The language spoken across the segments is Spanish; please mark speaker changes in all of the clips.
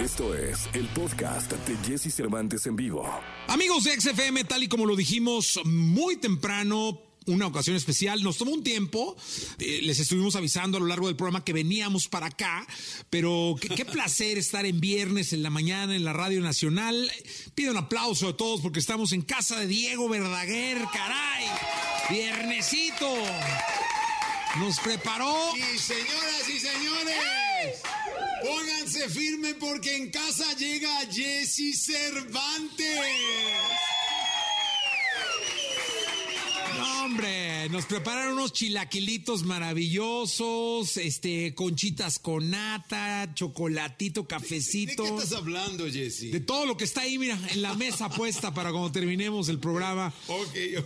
Speaker 1: Esto es el podcast de Jesse Cervantes en vivo.
Speaker 2: Amigos de XFM, tal y como lo dijimos muy temprano, una ocasión especial. Nos tomó un tiempo, eh, les estuvimos avisando a lo largo del programa que veníamos para acá, pero qué, qué placer estar en viernes en la mañana en la Radio Nacional. Pido un aplauso a todos porque estamos en casa de Diego Verdaguer, caray. Viernesito. Nos preparó.
Speaker 3: Señores, pónganse firme porque en casa llega Jesse Cervantes.
Speaker 2: No, hombre, nos prepararon unos chilaquilitos maravillosos, este, conchitas con nata, chocolatito,
Speaker 3: ¿De
Speaker 2: cafecito.
Speaker 3: qué estás hablando, Jesse?
Speaker 2: De todo lo que está ahí, mira, en la mesa puesta para cuando terminemos el programa,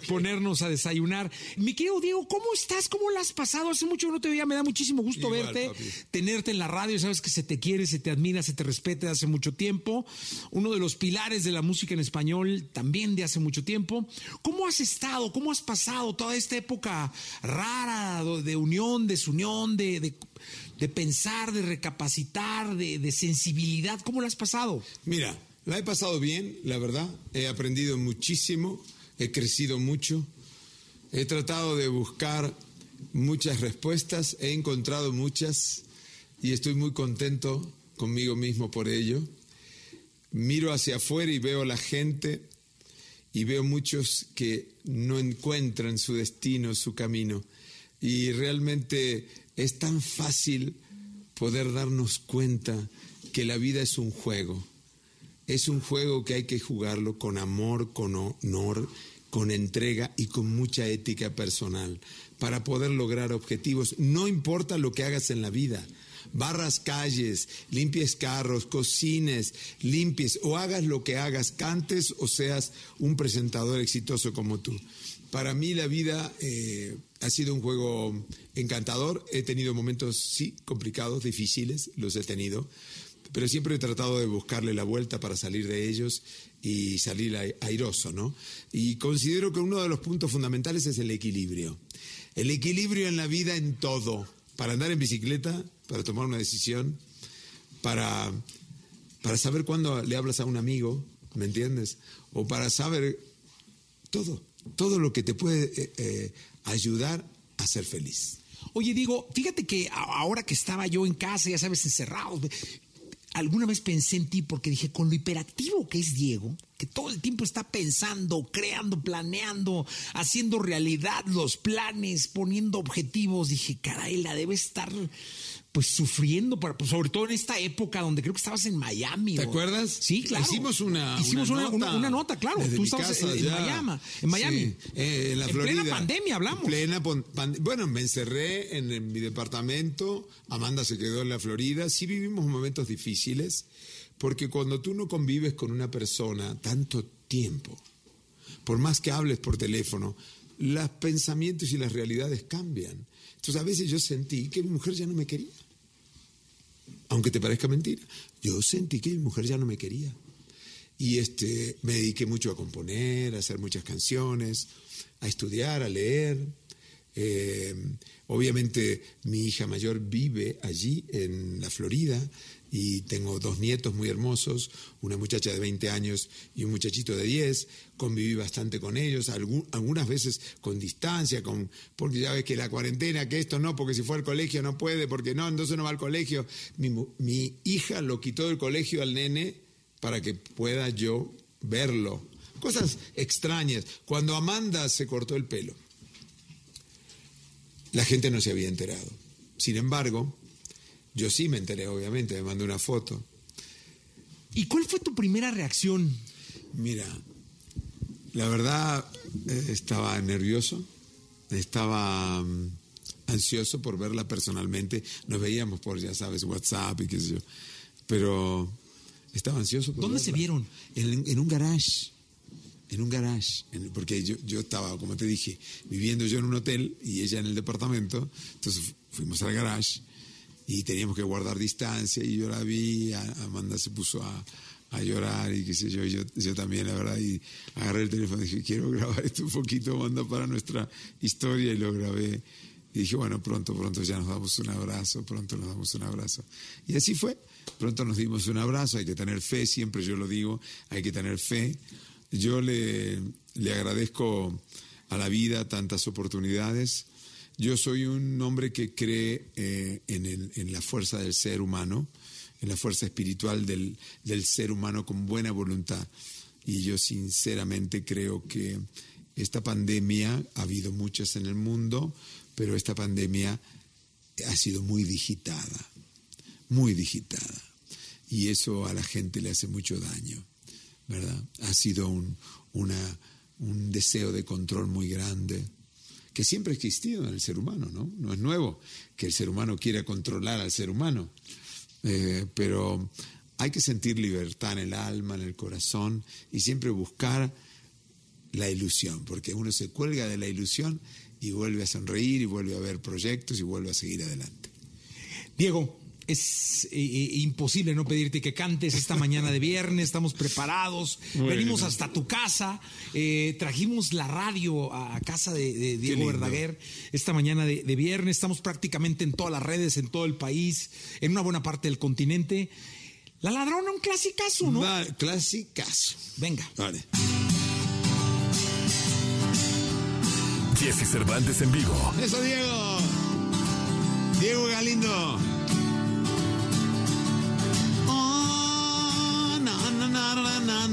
Speaker 2: ponernos a desayunar. Mi querido Diego, ¿cómo estás? ¿Cómo la has pasado? Hace mucho que no te veía, me da muchísimo gusto
Speaker 3: Igual,
Speaker 2: verte,
Speaker 3: papi.
Speaker 2: tenerte en la radio, sabes que se te quiere, se te admira, se te respeta de hace mucho tiempo. Uno de los pilares de la música en español también de hace mucho tiempo. ¿Cómo has estado? ¿Cómo has pasado toda esta época rara de unión, desunión, de, de, de pensar, de recapacitar, de, de sensibilidad? ¿Cómo la has pasado?
Speaker 3: Mira, la he pasado bien, la verdad. He aprendido muchísimo, he crecido mucho. He tratado de buscar muchas respuestas, he encontrado muchas y estoy muy contento conmigo mismo por ello. Miro hacia afuera y veo a la gente y veo muchos que no encuentran su destino, su camino. Y realmente es tan fácil poder darnos cuenta que la vida es un juego. Es un juego que hay que jugarlo con amor, con honor, con entrega y con mucha ética personal para poder lograr objetivos. No importa lo que hagas en la vida. Barras calles, limpies carros, cocines, limpies o hagas lo que hagas, cantes o seas un presentador exitoso como tú. Para mí la vida eh, ha sido un juego encantador. He tenido momentos, sí, complicados, difíciles, los he tenido, pero siempre he tratado de buscarle la vuelta para salir de ellos y salir ai- airoso, ¿no? Y considero que uno de los puntos fundamentales es el equilibrio. El equilibrio en la vida en todo. Para andar en bicicleta, para tomar una decisión, para, para saber cuándo le hablas a un amigo, ¿me entiendes? O para saber todo, todo lo que te puede eh, eh, ayudar a ser feliz.
Speaker 2: Oye, digo, fíjate que ahora que estaba yo en casa, ya sabes, encerrado, alguna vez pensé en ti porque dije, con lo hiperactivo que es Diego, que todo el tiempo está pensando, creando, planeando, haciendo realidad los planes, poniendo objetivos, dije, caray, la debe estar pues sufriendo, para- pues, sobre todo en esta época donde creo que estabas en Miami.
Speaker 3: ¿Te
Speaker 2: o-
Speaker 3: acuerdas?
Speaker 2: Sí, claro.
Speaker 3: Hicimos una,
Speaker 2: Hicimos una,
Speaker 3: nota
Speaker 2: una- una nota, claro. Tú estabas
Speaker 3: casa
Speaker 2: en. Miami. En Miami.
Speaker 3: Sí, eh, en la
Speaker 2: en
Speaker 3: Florida.
Speaker 2: plena pandemia hablamos.
Speaker 3: Plena pon- pan- bueno, me encerré en, en mi departamento. Amanda se quedó en la Florida. Sí vivimos momentos difíciles porque cuando tú no convives con una persona tanto tiempo, por más que hables por teléfono, los pensamientos y las realidades cambian. Entonces a veces yo sentí que mi mujer ya no me quería. Aunque te parezca mentira, yo sentí que mi mujer ya no me quería. Y este, me dediqué mucho a componer, a hacer muchas canciones, a estudiar, a leer. Eh, obviamente mi hija mayor vive allí en la Florida y tengo dos nietos muy hermosos, una muchacha de 20 años y un muchachito de 10. Conviví bastante con ellos, algunas veces con distancia, con, porque ya ves que la cuarentena, que esto no, porque si fue al colegio no puede, porque no, entonces no va al colegio. Mi hija lo quitó del colegio al nene para que pueda yo verlo. Cosas extrañas. Cuando Amanda se cortó el pelo, la gente no se había enterado. Sin embargo, yo sí me enteré, obviamente, me mandó una foto.
Speaker 2: ¿Y cuál fue tu primera reacción?
Speaker 3: Mira, la verdad eh, estaba nervioso, estaba mm, ansioso por verla personalmente. Nos veíamos por, ya sabes, WhatsApp y qué sé yo. Pero estaba ansioso por
Speaker 2: ¿Dónde se vieron?
Speaker 3: En, en un garage. En un garage. En- porque yo, yo estaba, como te dije, viviendo yo en un hotel y ella en el departamento. Entonces fu- fuimos al garage y teníamos que guardar distancia y yo la vi, Amanda se puso a, a llorar y qué sé yo, yo, yo también, la verdad, y agarré el teléfono y dije, quiero grabar esto un poquito, Amanda, para nuestra historia y lo grabé. Y dije, bueno, pronto, pronto ya nos damos un abrazo, pronto nos damos un abrazo. Y así fue. Pronto nos dimos un abrazo, hay que tener fe, siempre yo lo digo, hay que tener fe. Yo le, le agradezco a la vida tantas oportunidades. Yo soy un hombre que cree eh, en, la fuerza del ser humano, en la fuerza espiritual del, ser humano con buena voluntad. Y yo sinceramente creo que esta pandemia, ha habido muchas en el mundo, pero esta pandemia ha sido muy digitada, muy digitada. Y eso a la gente le hace mucho daño, ¿verdad? Ha sido un deseo de control muy grande, que siempre ha existido en el ser humano, ¿no? No es nuevo que el ser humano quiera controlar al ser humano, eh, pero hay que sentir libertad en el alma, en el corazón y siempre buscar la ilusión, porque uno se cuelga de la ilusión y vuelve a sonreír y vuelve a ver proyectos y vuelve a seguir adelante.
Speaker 2: Diego, es eh, eh, imposible no pedirte que cantes esta mañana de viernes, estamos preparados, venimos hasta tu casa, eh, trajimos la radio a, casa de, Diego Verdaguer esta mañana de, viernes, estamos prácticamente en todas las redes, en todo el país, en una buena parte del continente. La ladrona, un clasicazo, ¿no?
Speaker 3: Va, clasicazo.
Speaker 2: Venga.
Speaker 3: Vale.
Speaker 1: Jesse Cervantes en vivo.
Speaker 3: Eso, Diego. Diego Galindo.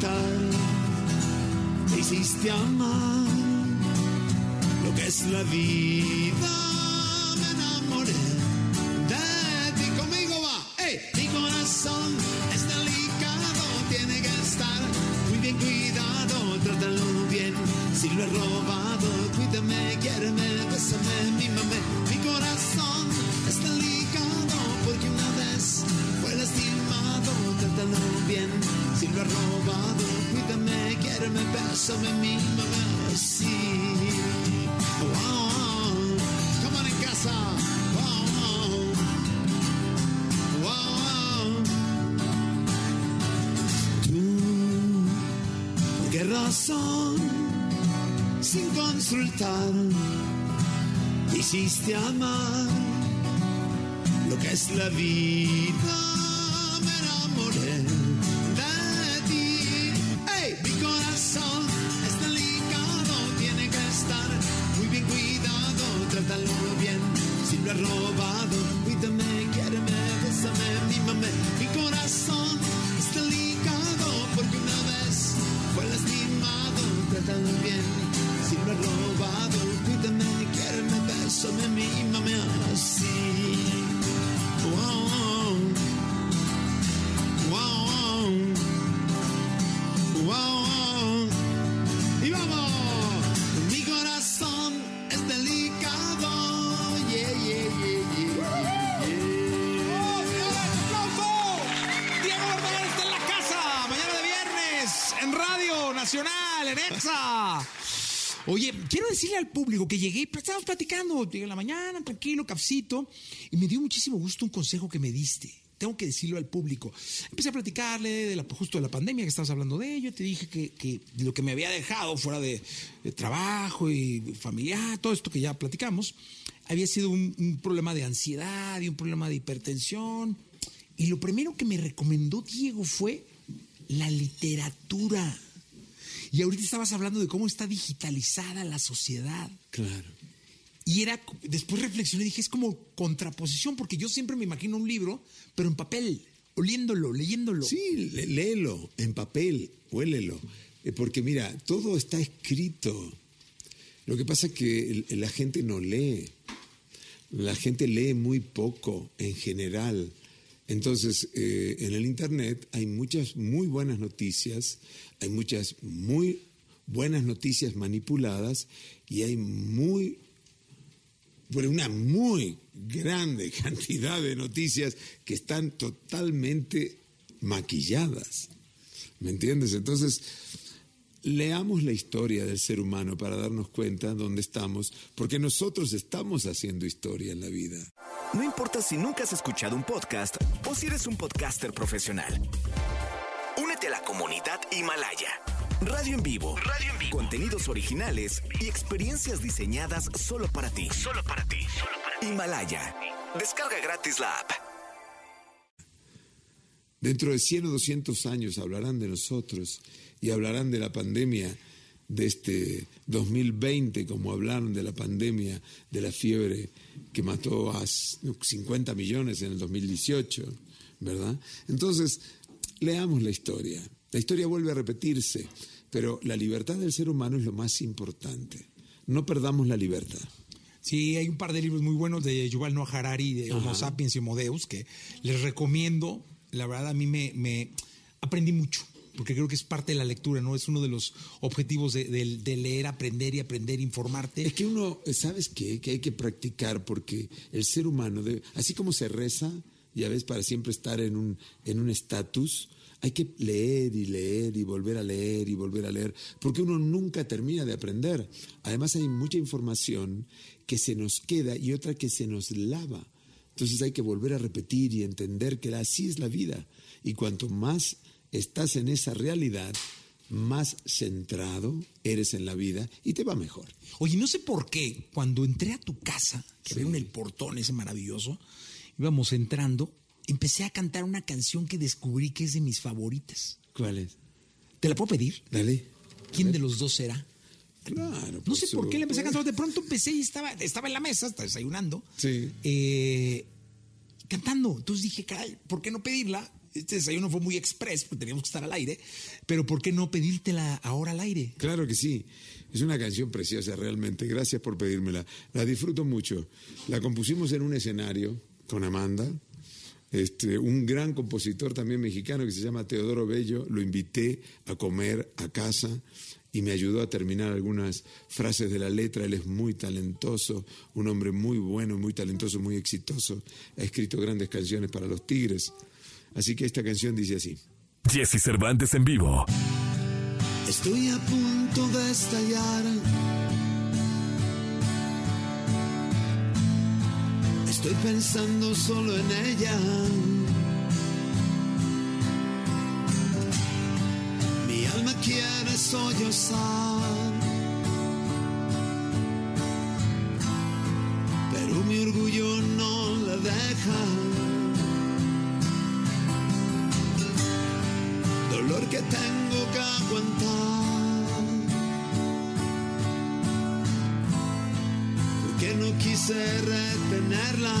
Speaker 3: te hiciste amar lo que es la vida? Come on en casa. ¿por qué razón? sin consultar, hiciste amar lo que es la vida.
Speaker 2: Oye, quiero decirle al público que llegué, estábamos platicando, llegué en la mañana, tranquilo, cafecito, y me dio muchísimo gusto un consejo que me diste. Tengo que decirlo al público. Empecé a platicarle de la, justo de la pandemia que estabas hablando de ello. Te dije que, que lo que me había dejado fuera de, de, trabajo y familiar, todo esto que ya platicamos, había sido un, un problema de ansiedad y un problema de hipertensión. Y lo primero que me recomendó Diego fue la literatura. Y ahorita estabas hablando de cómo está digitalizada la sociedad.
Speaker 3: Claro.
Speaker 2: Y era, después reflexioné y dije, es como contraposición, porque yo siempre me imagino un libro, pero en papel, oliéndolo, leyéndolo.
Speaker 3: Sí, léelo en papel, huélelo. Porque mira, todo está escrito. Lo que pasa es que la gente no lee. La gente lee muy poco en general. Entonces, eh, en el Internet hay muchas muy buenas noticias, hay muchas muy buenas noticias manipuladas y hay muy por una muy grande cantidad de noticias que están totalmente maquilladas. ¿Me entiendes? Entonces, leamos la historia del ser humano para darnos cuenta dónde estamos, porque nosotros estamos haciendo historia en la vida.
Speaker 1: No importa si nunca has escuchado un podcast o si eres un podcaster profesional. Únete a la comunidad Himalaya. Radio en vivo. Radio en vivo. Contenidos originales y experiencias diseñadas solo para ti. Solo para ti. Himalaya. Descarga gratis la app.
Speaker 3: Dentro de 100 o 200 años hablarán de nosotros y hablarán de la pandemia de este 2020, como hablaron de la pandemia de la fiebre que mató a 50 millones en el 2018, ¿verdad? Entonces, leamos la historia. La historia vuelve a repetirse, pero la libertad del ser humano es lo más importante. No perdamos la libertad.
Speaker 2: Sí, hay un par de libros muy buenos de Yuval Noah Harari, de Homo Sapiens y Homo Deus, que les recomiendo. La verdad, a mí me, me aprendí mucho porque creo que es parte de la lectura, ¿no? Es uno de los objetivos de, leer, aprender y aprender, informarte.
Speaker 3: Es que uno, ¿sabes qué? Que hay que practicar porque el ser humano, así como se reza, ya ves, para siempre estar en un en un estatus, hay que leer y leer y volver a leer y volver a leer, porque uno nunca termina de aprender. Además hay mucha información que se nos queda y otra que se nos lava. Entonces hay que volver a repetir y entender que así es la vida. Y cuanto más estás en esa realidad, más centrado eres en la vida y te va mejor.
Speaker 2: Oye, no sé por qué, cuando entré a tu casa, que veo en el portón ese maravilloso, íbamos entrando, empecé a cantar una canción que descubrí que es de mis favoritas.
Speaker 3: ¿Cuál es?
Speaker 2: ¿Te la puedo pedir?
Speaker 3: Dale.
Speaker 2: ¿Quién de los dos será?
Speaker 3: Claro.
Speaker 2: No sé por qué le empecé a cantar. De pronto empecé y estaba, estaba en la mesa, estaba desayunando.
Speaker 3: Sí.
Speaker 2: Eh, cantando. Entonces dije, caray, ¿por qué no pedirla? este desayuno fue muy express porque teníamos que estar al aire, pero ¿por qué no pedírtela ahora al aire?
Speaker 3: Claro que sí. Es una canción preciosa realmente. Gracias por pedírmela. La disfruto mucho. La compusimos en un escenario con Amanda. Este, un gran compositor también mexicano que se llama Teodoro Bello, lo invité a comer a casa y me ayudó a terminar algunas frases de la letra. Él es muy talentoso, un hombre muy bueno, muy talentoso, muy exitoso. Ha escrito grandes canciones para los Tigres. Así que esta canción dice así.
Speaker 1: Jesse Cervantes en vivo.
Speaker 4: Estoy a punto de estallar. Estoy pensando solo en ella. Mi alma quiere sollozar. Pero mi orgullo no la deja. dolor que tengo que aguantar. No quise retenerla.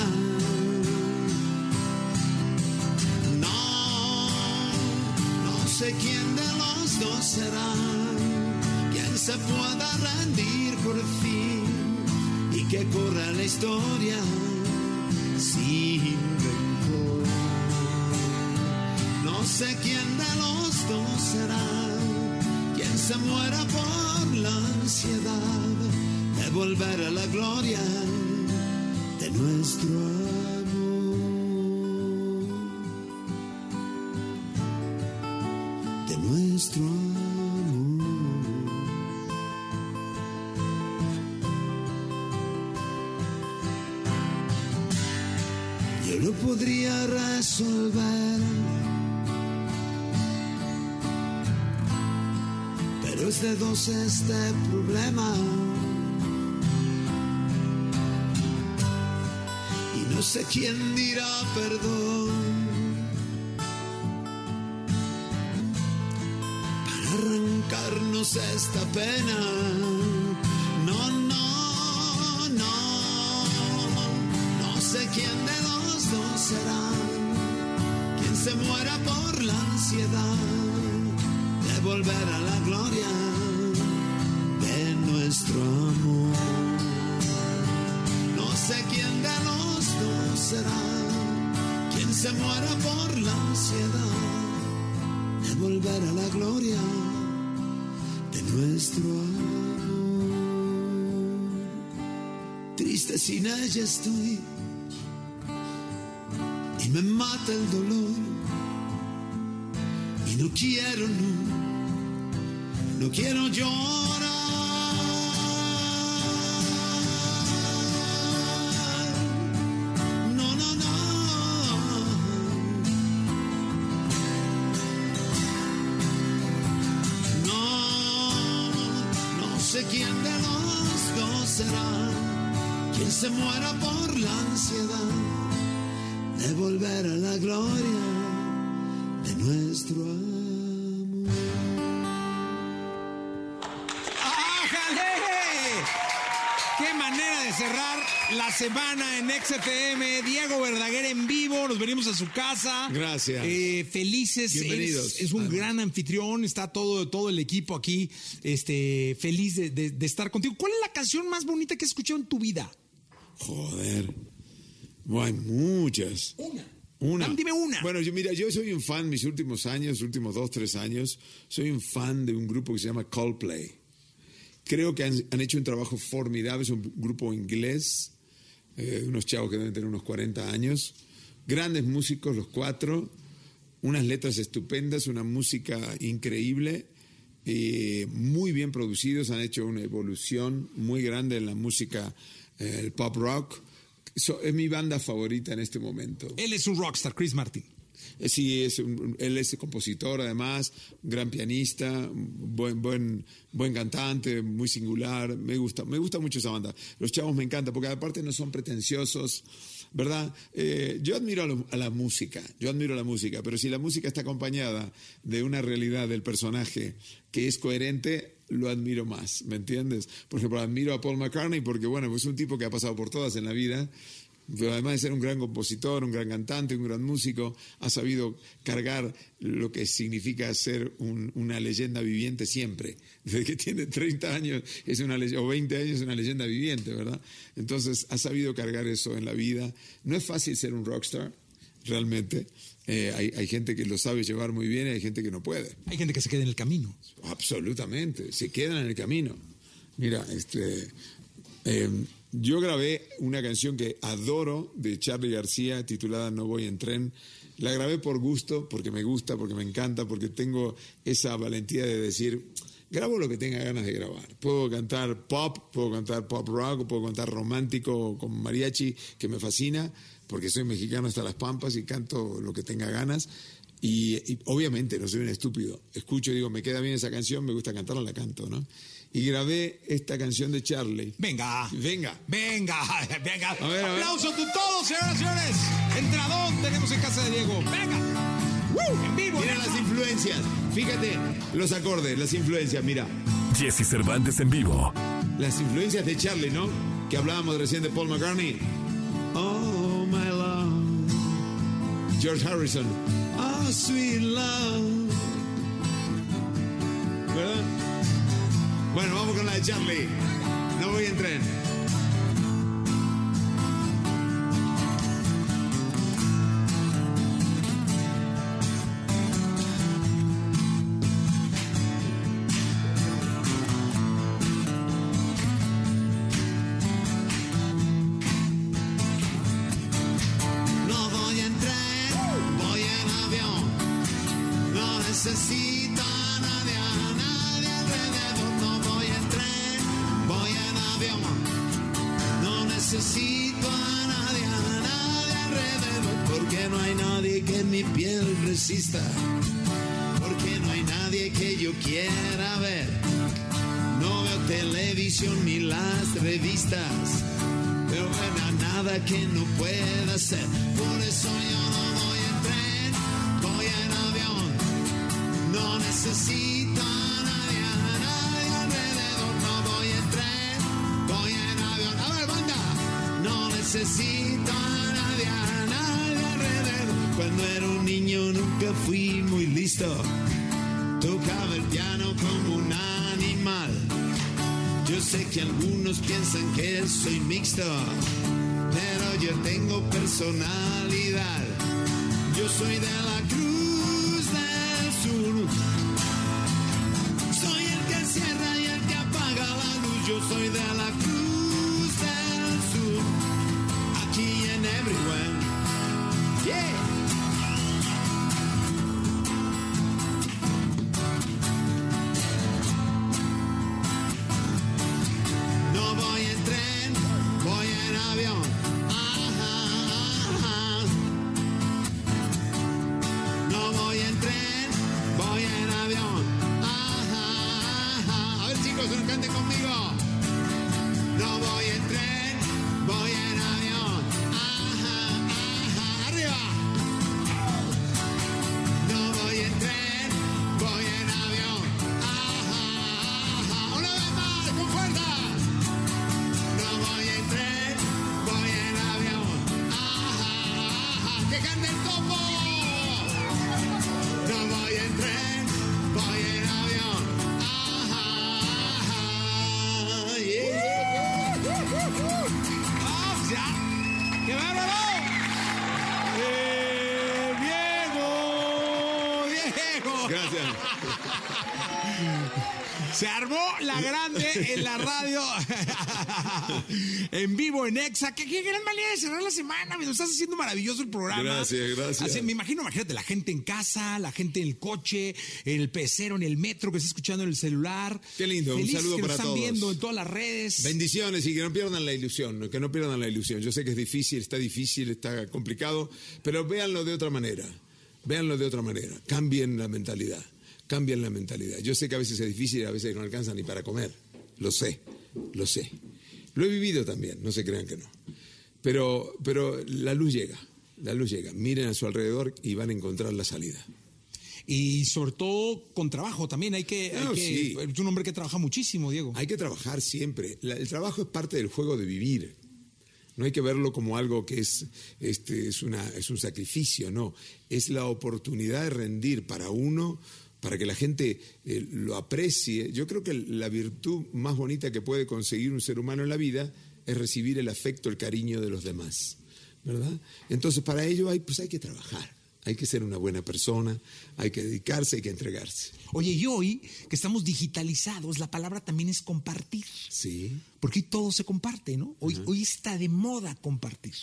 Speaker 4: No, no sé quién de los dos será. Quien se pueda rendir por fin y que corra la historia sin rencor. No sé quién de los dos será quien se muera por la ansiedad volver a la gloria de nuestro amor. De nuestro amor. Yo lo podría resolver es de dos este problema. No sé quién dirá perdón. Para arrancarnos esta pena. No, no, no. No sé quién de los dos será. Quien se muera por la ansiedad volver a la gloria de nuestro amor. Será quien se muera por la ansiedad de volver a la gloria de nuestro amor. triste sin ella estoy y me mata el dolor y no quiero, no, no quiero llorar. Sé quién de los dos será quien se muera por la ansiedad de volver a la gloria de nuestro amor.
Speaker 2: ¡Qué manera de cerrar la semana en XFM! Diego Verdaguer en vivo, nos venimos a su casa.
Speaker 3: Gracias.
Speaker 2: Eh, felices.
Speaker 3: Bienvenidos.
Speaker 2: Es, es un
Speaker 3: Además.
Speaker 2: gran anfitrión, está todo, todo el equipo aquí, este, feliz de, de- de estar contigo. ¿Cuál es la canción más bonita que has escuchado en tu vida?
Speaker 3: Joder. Bueno, hay muchas.
Speaker 2: Una.
Speaker 3: Una.
Speaker 2: Dame- Dime una.
Speaker 3: Bueno, yo, mira, yo soy un fan, mis últimos años, últimos dos, tres años, soy un fan de un grupo que se llama Coldplay. Creo que han, han hecho un trabajo formidable, es un grupo inglés, eh, unos chavos que deben tener unos 40 años, grandes músicos los cuatro, unas letras estupendas, una música increíble, eh, muy bien producidos, han hecho una evolución muy grande en la música, eh, el pop rock. So- es mi banda favorita en este momento.
Speaker 2: Él es un rockstar, Chris Martin.
Speaker 3: Eh, Sí, es él es compositor además, gran pianista, buen, buen, buen cantante, muy singular. Me gusta, me gusta mucho esa banda. Los chavos me encantan porque aparte no son pretenciosos, ¿verdad? Eh, yo admiro a, a la música, yo admiro la música, pero si la música está acompañada de una realidad del personaje que es coherente, lo admiro más, ¿me entiendes? Por ejemplo, admiro a Paul McCartney porque, bueno, es un tipo que ha pasado por todas en la vida pero además de ser un gran compositor, un gran cantante, un gran músico, ha sabido cargar lo que significa ser un- una leyenda viviente siempre. Desde que tiene 30 años es una o 20 años es una leyenda viviente, ¿verdad? Entonces ha sabido cargar eso en la vida. No es fácil ser un rockstar, realmente. Eh, hay, hay gente que lo sabe llevar muy bien y hay gente que no puede.
Speaker 2: Hay gente que se queda en el camino.
Speaker 3: Absolutamente, se quedan en el camino. Mira, este, eh, yo grabé una canción que adoro de Charlie García titulada No voy en tren. La grabé por gusto, porque me gusta, porque me encanta, porque tengo esa valentía de decir, grabo lo que tenga ganas de grabar. Puedo cantar pop, puedo cantar pop rock, puedo cantar romántico con mariachi, que me fascina, porque soy mexicano hasta las pampas y canto lo que tenga ganas. Y, y obviamente no soy un estúpido. Escucho y digo, me queda bien esa canción, me gusta cantarla, la canto, ¿no? Y grabé esta canción de Charlie.
Speaker 2: Venga.
Speaker 3: Venga.
Speaker 2: Venga, venga.
Speaker 3: A ver, a ver.
Speaker 2: Aplausos de todos, señoras y señores. Entradón tenemos en casa de Diego. Venga. ¡Woo! En vivo.
Speaker 3: Mira las influencias. Fíjate los acordes, las influencias, mira.
Speaker 1: Jesse Cervantes en vivo.
Speaker 3: Las influencias de Charlie, ¿no? Que hablábamos recién de Paul McCartney.
Speaker 4: Oh, my love,
Speaker 3: George Harrison.
Speaker 4: oh, sweet love.
Speaker 3: ¿Verdad? Bueno, vamos con la de Charlie. No voy en tren.
Speaker 4: Necesito quiera ver. No veo televisión ni las revistas. Pero bueno, nada que no pueda ser. Por eso yo no voy en tren, voy en avión. No necesito a nadie, a nadie alrededor. No voy en tren, voy en avión. A ver, banda. No necesito a nadie, a nadie alrededor. Cuando era un niño nunca fui muy listo. Sé que algunos piensan que soy mixto, pero yo tengo personalidad. Yo soy de la Cruz del Sur. Soy el que cierra y el que apaga la luz. Yo soy de la
Speaker 2: Se armó la grande en la radio. en vivo, en Exa. ¿Qué, qué gran manera de cerrar la semana. Lo estás haciendo maravilloso el programa.
Speaker 3: Gracias, gracias.
Speaker 2: Así, me imagino, imagínate, la gente en casa, la gente en el coche, en el pecero, en el metro, que está escuchando en el celular.
Speaker 3: Qué lindo, un saludo
Speaker 2: que
Speaker 3: para
Speaker 2: están
Speaker 3: todos.
Speaker 2: viendo en todas las redes.
Speaker 3: Bendiciones y que no pierdan la ilusión, que no pierdan la ilusión. Yo sé que es difícil, está difícil, está complicado, pero véanlo de otra manera. Véanlo de otra manera. Cambien la mentalidad. Cambien la mentalidad. Yo sé que a veces es difícil, a veces no alcanza ni para comer. Lo sé, lo sé. Lo he vivido también, no se crean que no. Pero, pero la luz llega, la luz llega. Miren a su alrededor y van a encontrar la salida.
Speaker 2: Y sobre todo con trabajo también. Hay que. hay que-
Speaker 3: sí.
Speaker 2: Es un hombre que trabaja muchísimo, Diego.
Speaker 3: Hay que trabajar siempre. La- el trabajo es parte del juego de vivir. No hay que verlo como algo que es, este, es, una, es un sacrificio, no. Es la oportunidad de rendir para uno, para que la gente eh, lo aprecie. Yo creo que la virtud más bonita que puede conseguir un ser humano en la vida es recibir el afecto, el cariño de los demás. ¿Verdad? Entonces, para ello hay, pues hay que trabajar. Hay que ser una buena persona, hay que dedicarse, hay que entregarse.
Speaker 2: Oye, y hoy que estamos digitalizados, la palabra también es compartir.
Speaker 3: Sí.
Speaker 2: Porque todo se comparte, ¿no? Hoy, hoy está de moda compartir.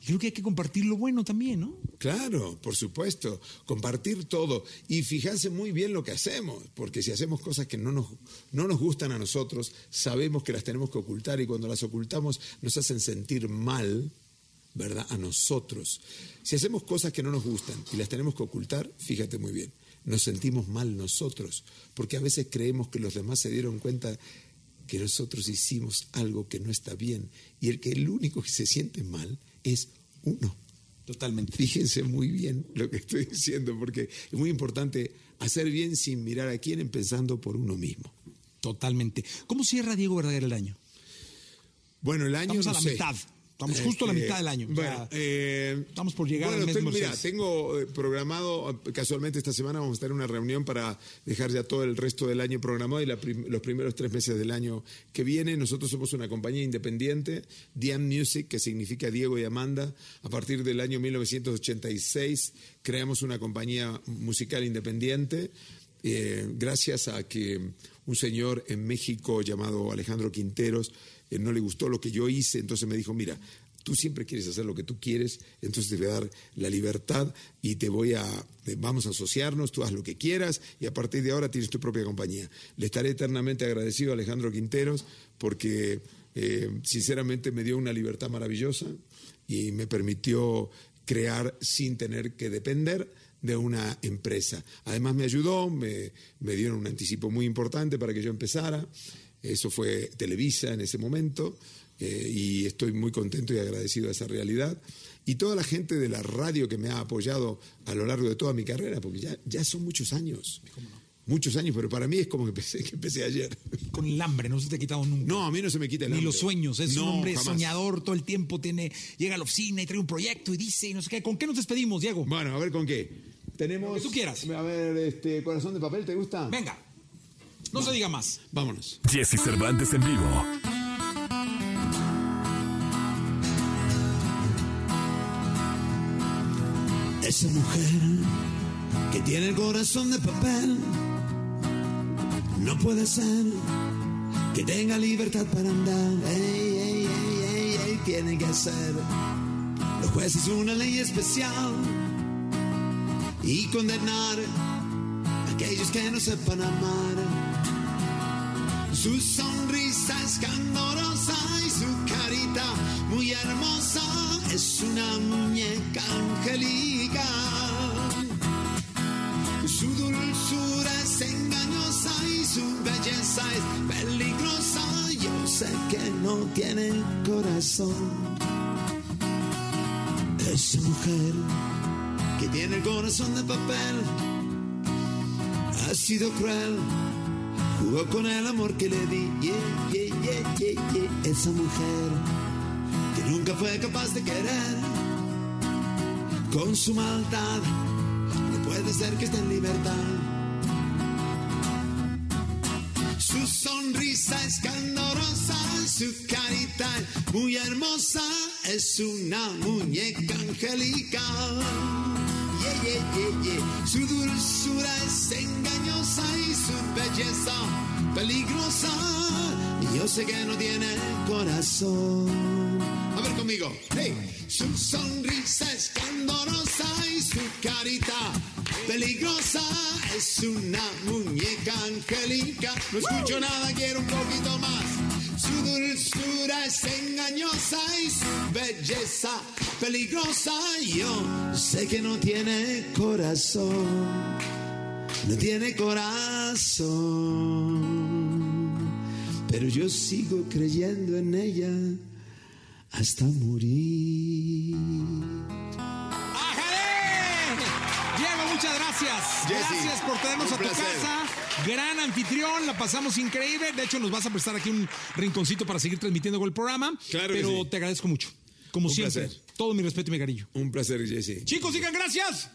Speaker 2: Y creo que hay que compartir lo bueno también, ¿no?
Speaker 3: Claro, por supuesto, compartir todo y fijarse muy bien lo que hacemos, porque si hacemos cosas que no nos, no nos gustan a nosotros, sabemos que las tenemos que ocultar y cuando las ocultamos nos hacen sentir mal, ¿verdad? A nosotros. Si hacemos cosas que no nos gustan y las tenemos que ocultar, fíjate muy bien, nos sentimos mal nosotros, porque a veces creemos que los demás se dieron cuenta que nosotros hicimos algo que no está bien y el que el único que se siente mal es uno.
Speaker 2: Totalmente.
Speaker 3: Fíjense muy bien lo que estoy diciendo, porque es muy importante hacer bien sin mirar a quién, empezando por uno mismo.
Speaker 2: Totalmente. ¿Cómo cierra Diego Verdaguer el año?
Speaker 3: Bueno, el año
Speaker 2: Estamos a la
Speaker 3: sé.
Speaker 2: mitad. Estamos justo a la
Speaker 3: Este,
Speaker 2: mitad del año. O
Speaker 3: Bueno,
Speaker 2: sea,
Speaker 3: eh,
Speaker 2: estamos por llegar
Speaker 3: bueno,
Speaker 2: al mes
Speaker 3: tengo, mira, tengo eh, programado, eh, casualmente esta semana vamos a tener una reunión para dejar ya todo el resto del año programado y la prim- los primeros tres meses del año que viene. Nosotros somos una compañía independiente, Diam Music, que significa Diego y Amanda. A partir del año 1986 creamos una compañía musical independiente. eh, gracias a que un señor en México llamado Alejandro Quinteros eh, no le gustó lo que yo hice, entonces me dijo, mira, tú siempre quieres hacer lo que tú quieres, entonces te voy a dar la libertad y te voy a, eh, vamos a asociarnos, tú haz lo que quieras y a partir de ahora tienes tu propia compañía. Le estaré eternamente agradecido a Alejandro Quinteros porque eh, sinceramente me dio una libertad maravillosa y me permitió crear sin tener que depender de una empresa. Además me ayudó, me, me dieron un anticipo muy importante para que yo empezara. Eso fue Televisa en ese momento eh, y estoy muy contento y agradecido de esa realidad. Y toda la gente de la radio que me ha apoyado a lo largo de toda mi carrera, porque ya, ya son muchos años. Muchos años, pero para mí es como que empecé, que empecé ayer.
Speaker 2: Con el hambre, no se te ha quitado nunca.
Speaker 3: No, a mí no se me quita el
Speaker 2: Ni
Speaker 3: hambre.
Speaker 2: los sueños, es un hombre
Speaker 3: jamás.
Speaker 2: soñador todo el tiempo, tiene, llega a la oficina y trae un proyecto y dice y no sé qué. ¿Con qué nos despedimos, Diego?
Speaker 3: Bueno, a ver con qué. Tenemos.
Speaker 2: Lo que tú quieras.
Speaker 3: A ver, este, corazón de papel, ¿te gusta?
Speaker 2: Venga, no se diga más.
Speaker 3: Vámonos.
Speaker 1: Jesse Cervantes en vivo.
Speaker 4: Esa mujer que tiene el corazón de papel no puede ser que tenga libertad para andar. Ey, ey, ey, ey, ey, tiene que ser los jueces una ley especial y condenar a aquellos que no sepan amar. Su sonrisa es candorosa y su carita muy hermosa es una muñeca angelical. Su dulzura es engañosa y su belleza es peligrosa. Yo sé que no tiene corazón. Esa mujer que tiene el corazón de papel ha sido cruel. Jugó con el amor que le di. Yeah, yeah, yeah, yeah, yeah. Esa mujer que nunca fue capaz de querer con su maldad. No puede ser que esté en libertad. Su sonrisa es candorosa, su carita muy hermosa, es una muñeca angelical.
Speaker 3: Su dulzura es engañosa y su belleza peligrosa. Yo sé que no tiene corazón. A ver conmigo. Hey. Su sonrisa es candorosa y su carita peligrosa. Es una muñeca angelica. No escucho nada, quiero un poquito más. Su dulzura es engañosa y su belleza peligrosa. Yo sé que no tiene corazón. No tiene corazón. Pero yo sigo creyendo en ella hasta morir.
Speaker 2: ¡Ájale! Diego, muchas gracias.
Speaker 5: Jesse,
Speaker 2: gracias por tenernos a tu
Speaker 5: placer.
Speaker 2: casa. Gran anfitrión, la pasamos increíble. De hecho, nos vas a prestar aquí un rinconcito para seguir transmitiendo con el programa.
Speaker 5: Claro que
Speaker 2: Pero
Speaker 5: sí.
Speaker 2: te agradezco mucho. Como
Speaker 5: Un
Speaker 2: siempre.
Speaker 5: placer.
Speaker 2: Todo mi respeto y mi cariño.
Speaker 5: Un placer, Jesse.
Speaker 2: Chicos, digan gracias.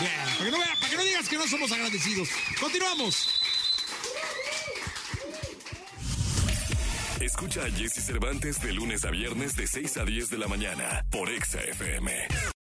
Speaker 2: Bien, para que, no vea- para que no digas que no somos agradecidos. Continuamos.
Speaker 6: Escucha a Jesse Cervantes de lunes a viernes de 6 a 10 de la mañana por Exa FM.